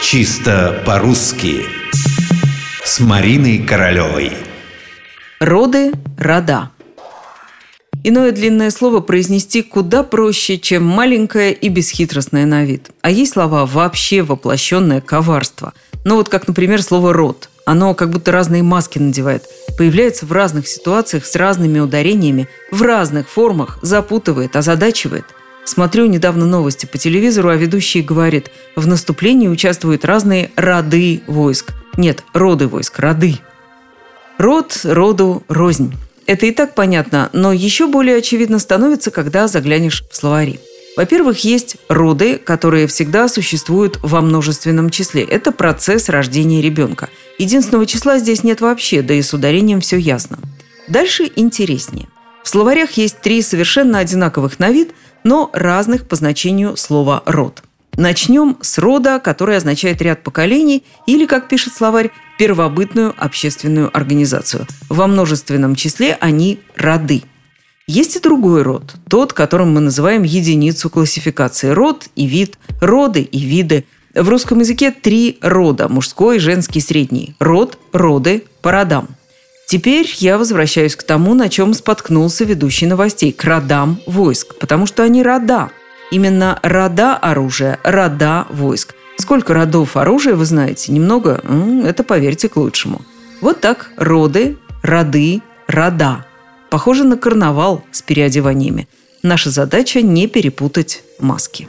Чисто по-русски С Мариной Королевой Роды, рода. Иное длинное слово произнести куда проще, чем маленькое и бесхитростное на вид. А есть слова вообще воплощенное коварство. Ну вот как, например, слово «род». Оно как будто разные маски надевает. Появляется в разных ситуациях с разными ударениями, в разных формах, запутывает, озадачивает. Смотрю недавно новости по телевизору, а ведущий говорит, в наступлении участвуют разные роды войск. Нет, роды войск, роды. Род, роду, рознь. Это и так понятно, но еще более очевидно становится, когда заглянешь в словари. Во-первых, есть роды, которые всегда существуют во множественном числе. Это процесс рождения ребенка. Единственного числа здесь нет вообще, да и с ударением все ясно. Дальше интереснее. В словарях есть три совершенно одинаковых на вид – но разных по значению слова «род». Начнем с рода, который означает ряд поколений или, как пишет словарь, первобытную общественную организацию. Во множественном числе они роды. Есть и другой род, тот, которым мы называем единицу классификации. Род и вид, роды и виды. В русском языке три рода – мужской, женский, средний. Род, роды, по родам. Теперь я возвращаюсь к тому, на чем споткнулся ведущий новостей – к родам войск, потому что они рода. Именно рода оружия, рода войск. Сколько родов оружия вы знаете? Немного? Это поверьте к лучшему. Вот так роды, роды, рода. Похоже на карнавал с переодеваниями. Наша задача не перепутать маски.